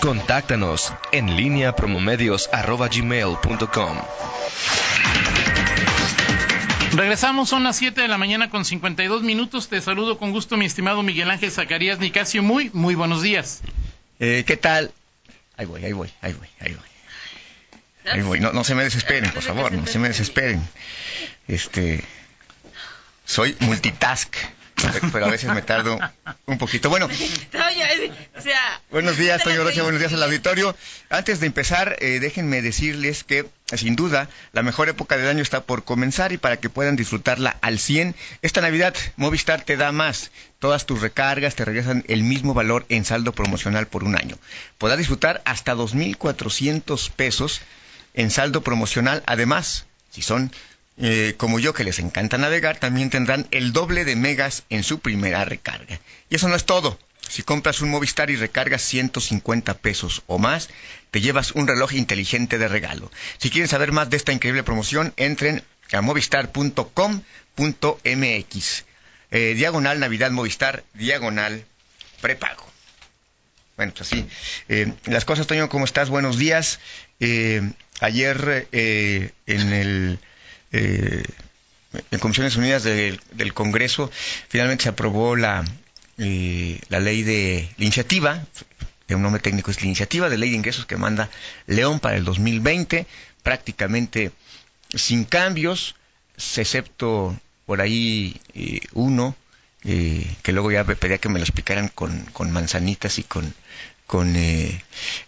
Contáctanos en línea promomedios.com. Regresamos, son las 7 de la mañana con 52 minutos. Te saludo con gusto, mi estimado Miguel Ángel Zacarías Nicasio. Muy, muy buenos días. Eh, ¿Qué tal? Ahí voy, ahí voy, ahí voy, ahí voy. Ahí voy. No, no se me desesperen, por favor, no se me desesperen. Este, soy multitask pero a veces me tardo un poquito. Bueno, buenos días, Toño Rocha, buenos días al auditorio. Antes de empezar, eh, déjenme decirles que, sin duda, la mejor época del año está por comenzar y para que puedan disfrutarla al 100, esta Navidad Movistar te da más. Todas tus recargas te regresan el mismo valor en saldo promocional por un año. Podrás disfrutar hasta 2.400 pesos en saldo promocional. Además, si son eh, como yo que les encanta navegar, también tendrán el doble de megas en su primera recarga. Y eso no es todo. Si compras un Movistar y recargas 150 pesos o más, te llevas un reloj inteligente de regalo. Si quieren saber más de esta increíble promoción, entren a movistar.com.mx. Eh, diagonal Navidad Movistar, diagonal prepago. Bueno, pues así. Eh, las cosas, Toño, ¿cómo estás? Buenos días. ayer en el eh, en Comisiones Unidas del, Congreso finalmente se aprobó la, eh, la ley de la iniciativa, de un nombre técnico es la iniciativa de ley de ingresos que manda León para el 2020, prácticamente sin cambios, excepto por ahí eh, uno, que luego ya pedía que me lo explicaran con, con manzanitas y con con eh,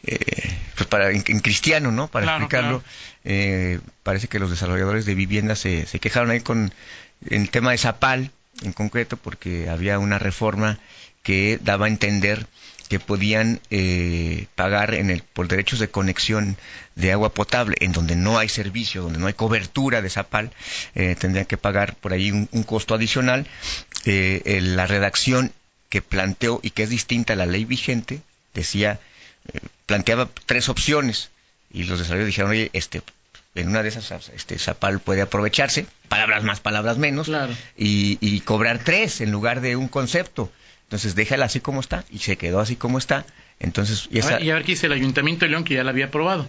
eh, pues para en, cristiano no para explicarlo eh, parece que los desarrolladores de viviendas se, se quejaron ahí con el tema de Zapal en concreto porque había una reforma que daba a entender que podían pagar en el, por derechos de conexión de agua potable, en donde no hay servicio, donde no hay cobertura de Zapal, tendrían que pagar por ahí un, un costo adicional. la redacción que planteó y que es distinta a la ley vigente, decía, eh, planteaba tres opciones y los desarrolladores dijeron, oye, este, en una de esas, este Zapal puede aprovecharse, palabras más, palabras menos, y, cobrar tres en lugar de un concepto. Entonces déjala así como está y se quedó así como está. Entonces, y, a ver qué dice el Ayuntamiento de León que ya la había aprobado.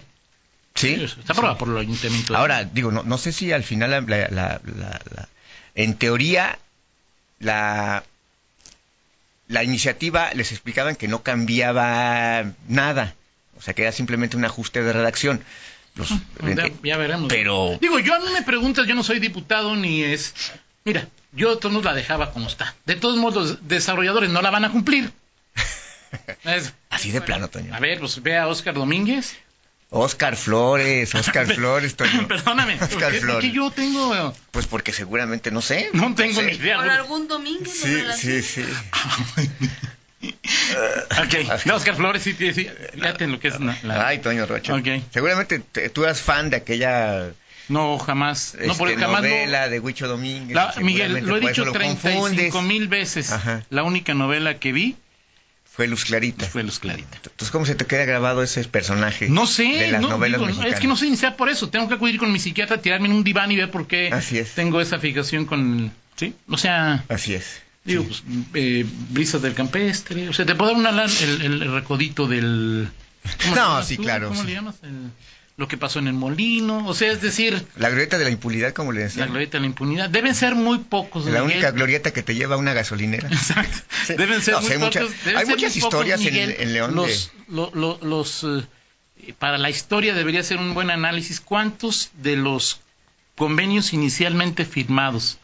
Sí. está aprobada por el Ayuntamiento. Ahora, digo, no, no sé si al final, la, en teoría, la la iniciativa les explicaban que no cambiaba nada, o sea que era simplemente un ajuste de redacción. Ah, ya, veremos. Pero digo, yo a mí me preguntas, yo no soy diputado ni es, mira, yo todos la dejaba como está. De todos modos, los desarrolladores no la van a cumplir. Así de plano, Toño. A ver, pues ve a Oscar Domínguez. Oscar Flores, Oscar Flores, Toño. Perdóname, Oscar Flores. yo tengo? Pues porque seguramente, no sé. No tengo ni idea. Por algún domingo. Sí, sí, sí. ok, no, Oscar Flores, sí, sí, fíjate en lo que es la... Ay, Toño Rocha. Okay. Seguramente tú eras fan de aquella... No, jamás. no, porque este, jamás novela de Huicho Domínguez. Miguel, lo he dicho 35 mil veces. La única novela que vi fue Luz Clarita. Fue Luz Clarita. Entonces, ¿cómo se te queda grabado ese personaje? No sé. De las novelas mexicanas? Es que no sé ni sea por eso. Tengo que acudir con mi psiquiatra, tirarme en un diván y ver por qué tengo esa fijación con... ¿Sí? O sea... Así es. Digo, pues, eh, brisas del campestre. O sea, te puedo dar una, el, el recodito del... No, sí, claro. ¿Cómo le llamas? El lo que pasó en el molino, o sea, es decir... La glorieta de la impunidad, como le decía. La glorieta de la impunidad. Deben ser muy pocos. La única glorieta que te lleva a una gasolinera. Exacto. Deben ser muy pocos. hay muchas historias en, León. Los, los eh, para la historia debería ser un buen análisis. ¿Cuántos de los convenios inicialmente firmados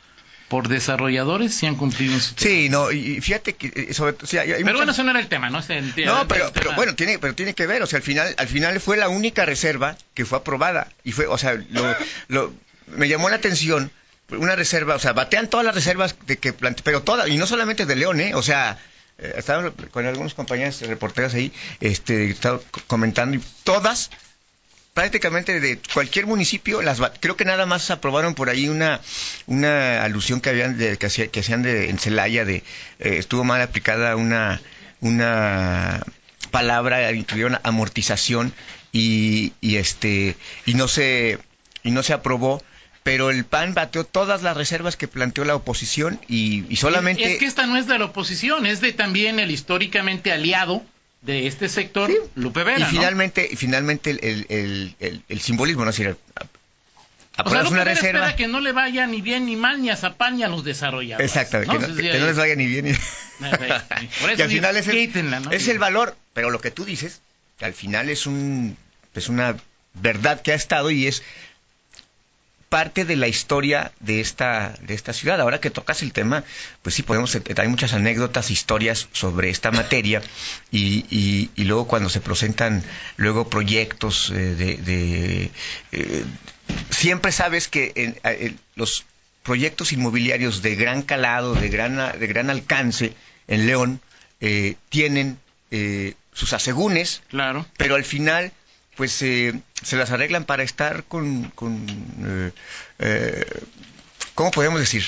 por desarrolladores se han cumplido su Sí, no, y fíjate que eh, sobre Pero bueno, eso no era el tema, ¿no? no, pero, pero bueno, tiene pero tiene que ver, o sea, al final al final fue la única reserva que fue aprobada y fue, o sea, lo, lo me llamó la atención una reserva, o sea, batean todas las reservas de que pero todas y no solamente de León, ¿eh? O sea, eh, estaba con algunos compañeros reporteros ahí, este, estaba comentando y todas prácticamente de cualquier municipio, las creo que nada más aprobaron por ahí una una alusión que habían de, que, hacían de en Celaya de eh, estuvo mal aplicada una una palabra incluyeron amortización y, y este y no se y no se aprobó pero el PAN bateó todas las reservas que planteó la oposición y, y solamente es que esta no es de la oposición es de también el históricamente aliado de este sector, Lupe Vera. Y finalmente, y finalmente el, el, el, el, simbolismo, ¿no? Es decir, o sea, una reserva. Espera que no le vaya ni bien ni mal ni a Zapal ni a los desarrolladores. Exactamente, ¿no? que, no, les vaya ni bien ni Por eso y al final es el, es el valor, pero lo que tú dices, que al final es un es una verdad que ha estado y es parte de la historia de esta, de esta ciudad. Ahora que tocas el tema, pues sí podemos, eh, hay muchas anécdotas, historias sobre esta materia y, y, luego cuando se presentan luego proyectos eh, de... Eh, siempre sabes que los proyectos inmobiliarios de gran calado, de gran, de gran alcance en León, tienen sus asegúnes, claro. pero al final pues eh, se las arreglan para estar con, con eh, eh, ¿cómo podemos decir?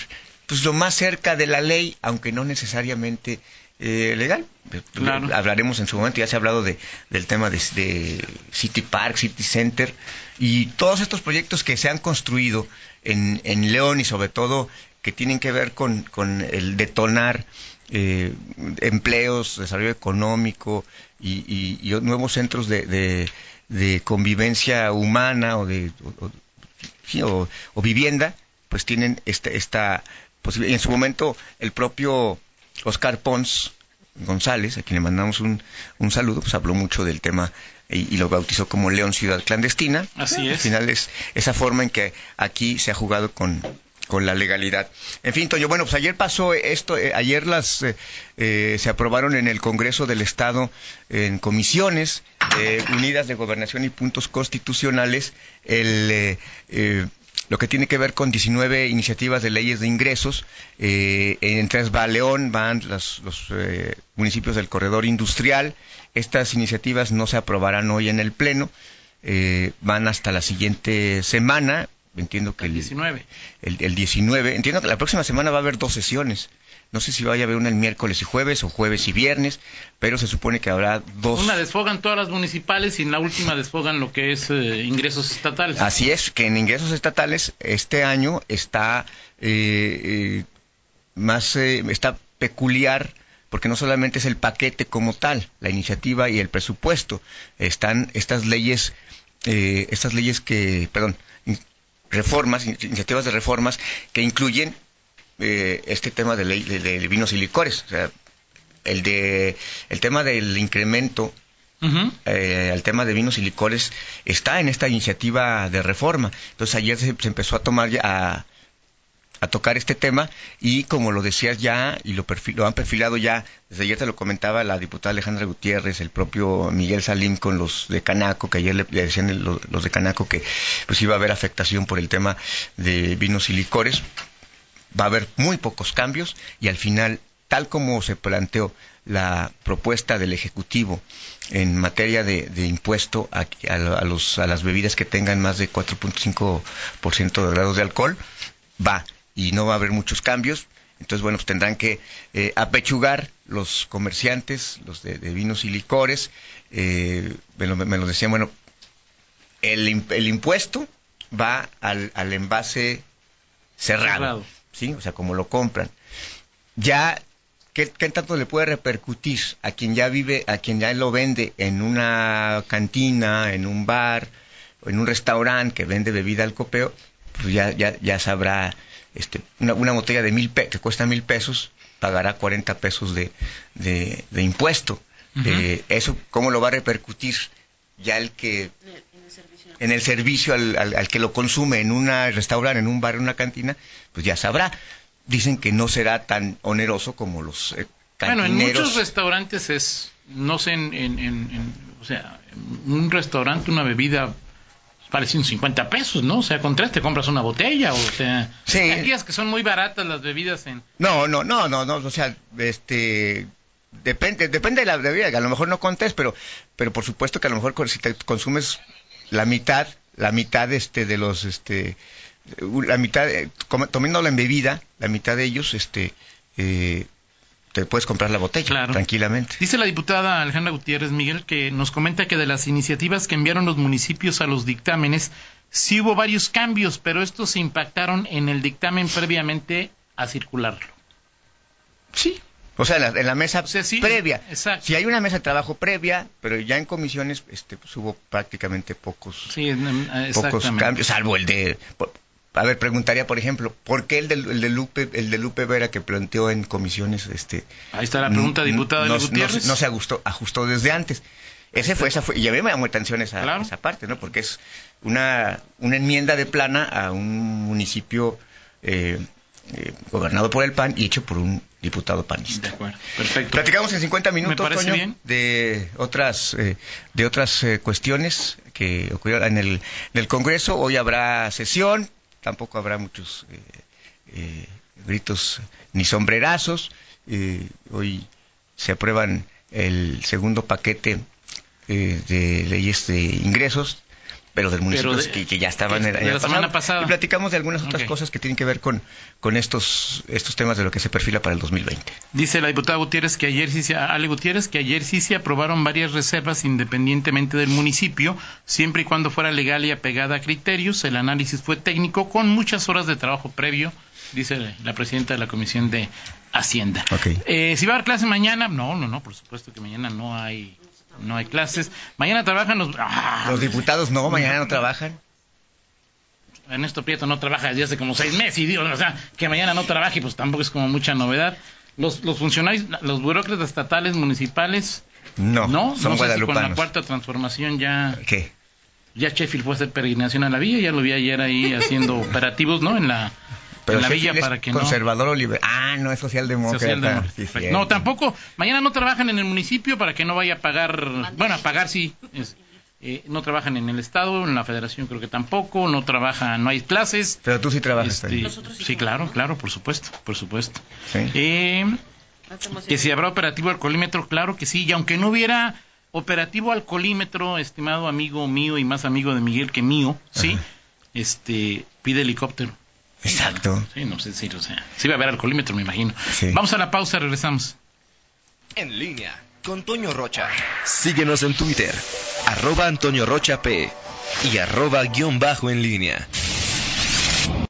Pues lo más cerca de la ley, aunque no necesariamente legal. Hablaremos en su momento, ya se ha hablado de, del tema de, City Park, City Center y todos estos proyectos que se han construido en, en León y sobre todo que tienen que ver con, con el detonar empleos, desarrollo económico y, y, nuevos centros de, de convivencia humana o de o, vivienda, pues tienen esta, esta posibilidad. Y en su momento el propio Oscar Pons González, a quien le mandamos un, un saludo, pues habló mucho del tema y, lo bautizó como León Ciudad Clandestina. Así es. Al final es esa forma en que aquí se ha jugado con, con la legalidad. En fin, Toño, bueno, pues ayer pasó esto, eh, ayer las eh, eh, se aprobaron en el Congreso del Estado en comisiones unidas de gobernación y puntos constitucionales el lo que tiene que ver con 19 iniciativas de leyes de ingresos. Eh, entre va León, van los, los municipios del corredor industrial. Estas iniciativas no se aprobarán hoy en el Pleno. van hasta la siguiente semana entiendo que el, 19. El, 19, entiendo que la próxima semana va a haber dos sesiones. No sé si vaya a haber una el miércoles y jueves o jueves y viernes, pero se supone que habrá dos. Una desfogan todas las municipales y en la última desfogan lo que es eh, ingresos estatales. Así es, que en ingresos estatales este año está eh, eh, más está peculiar porque no solamente es el paquete como tal, la iniciativa y el presupuesto, están estas leyes, estas leyes que, perdón, reformas, iniciativas de reformas que incluyen eh, este tema de ley de, vinos y licores. O sea, el de el tema del incremento eh, al tema de vinos y licores está en esta iniciativa de reforma. Entonces ayer se, se empezó a tomar ya, a, a tocar este tema y como lo decías ya y lo, lo han perfilado ya, desde ayer te lo comentaba la diputada Alejandra Gutiérrez, el propio Miguel Salim con los de Canaco, que ayer le, decían los, de Canaco que pues iba a haber afectación por el tema de vinos y licores, va a haber muy pocos cambios y al final, tal como se planteó la propuesta del Ejecutivo en materia de, impuesto a, a, los, a las bebidas que tengan más de 4.5% de grados de alcohol, va y no va a haber muchos cambios. Entonces, bueno, pues tendrán que eh, apechugar los comerciantes, los de, vinos y licores. Eh, me, lo, me, decían, bueno, el, el impuesto va al, al envase cerrado, ¿sí? O sea, como lo compran. Ya, ¿qué, ¿qué, tanto le puede repercutir a quien ya vive, a quien ya lo vende en una cantina, en un bar, o en un restaurante que vende bebida al copeo? Pues ya, ya, ya sabrá este, una, botella de mil que cuesta mil pesos pagará 40 pesos de, de, impuesto. Eh, eso, ¿cómo lo va a repercutir ya el que en el servicio al, al, que lo consume en un restaurante, en un bar, en una cantina, pues ya sabrá. Dicen que no será tan oneroso como los cantineros. Eh, bueno, en muchos restaurantes es, no sé, en, en, en, o sea, en un restaurante una bebida parece un 50 pesos, ¿no? O sea, con tres te compras una botella, o sea... Sí. Hay que son muy baratas las bebidas en... No, no, no, no, no, o sea, este... Depende, depende de la bebida, que a lo mejor no contes, pero, pero por supuesto que a lo mejor si te consumes la mitad, la mitad este de los, este, la mitad, eh, tomándolo en bebida, la mitad de ellos, este, eh, te puedes comprar la botella tranquilamente. Dice la diputada Alejandra Gutiérrez Miguel que nos comenta que de las iniciativas que enviaron los municipios a los dictámenes, sí hubo varios cambios, pero estos se impactaron en el dictamen previamente a circularlo. Sí, O sea, en la, mesa previa. Si hay una mesa de trabajo previa, pero ya en comisiones este, pues, hubo prácticamente pocos, pocos cambios, salvo el de... A ver, preguntaría, por ejemplo, ¿por qué el de, el de Lupe, el de Lupe Vera que planteó en comisiones, este, ahí está la pregunta, diputado no, no, se ajustó, ajustó desde antes. Ese fue, esa fue, y a mí me llamó atención esa, esa parte, ¿no? Porque es una, una enmienda de plana a un municipio eh, eh, gobernado por el PAN y hecho por un diputado panista. De acuerdo, perfecto. Platicamos en 50 minutos, Toño, de otras, eh, de otras eh, cuestiones que ocurrieron en el, en el Congreso. Hoy habrá sesión, tampoco habrá muchos gritos ni sombrerazos. hoy se aprueban el segundo paquete de leyes de ingresos pero del municipio que, ya estaban en la semana pasada. Y platicamos de algunas otras cosas que tienen que ver con, con estos, estos temas de lo que se perfila para el 2020. Dice la diputada Gutiérrez que ayer sí se, Ale Gutiérrez que ayer sí se aprobaron varias reservas independientemente del municipio, siempre y cuando fuera legal y apegada a criterios. El análisis fue técnico con muchas horas de trabajo previo dice la presidenta de la Comisión de Hacienda. Eh, si va a haber clase mañana, no, no, no, por supuesto que mañana no hay no hay clases. Mañana trabajan los... ¡Ah! Los diputados no, mañana no trabajan. Ernesto Prieto no trabaja desde hace como seis meses y digo, o sea, que mañana no trabaje, pues tampoco es como mucha novedad. Los, los funcionarios, los burócratas estatales, municipales, no, no, son no sé si con la cuarta transformación ya... ¿Qué? Ya Sheffield fue a hacer peregrinación a la villa, ya lo vi ayer ahí haciendo operativos, ¿no? En la pero la villa para que conservador o liberal. Ah, no es socialdemócrata. no, tampoco. Mañana no trabajan en el municipio para que no vaya a pagar. Bueno, a pagar sí. Eh, no trabajan en el Estado, en la Federación creo que tampoco, no trabajan, no hay clases. Pero tú sí trabajas ahí. Este, sí, claro, claro, por supuesto, por supuesto. Eh, que si habrá operativo alcoholímetro, claro que sí, y aunque no hubiera operativo alcoholímetro, estimado amigo mío y más amigo de Miguel que mío, sí, este pide helicóptero. Exacto. Sí, no sé si, o sea, sí va a haber alcoholímetro, me imagino. Vamos a la pausa, regresamos. En línea con Toño Rocha. Síguenos en Twitter, arroba Antonio Rocha P y arroba guion bajo en línea.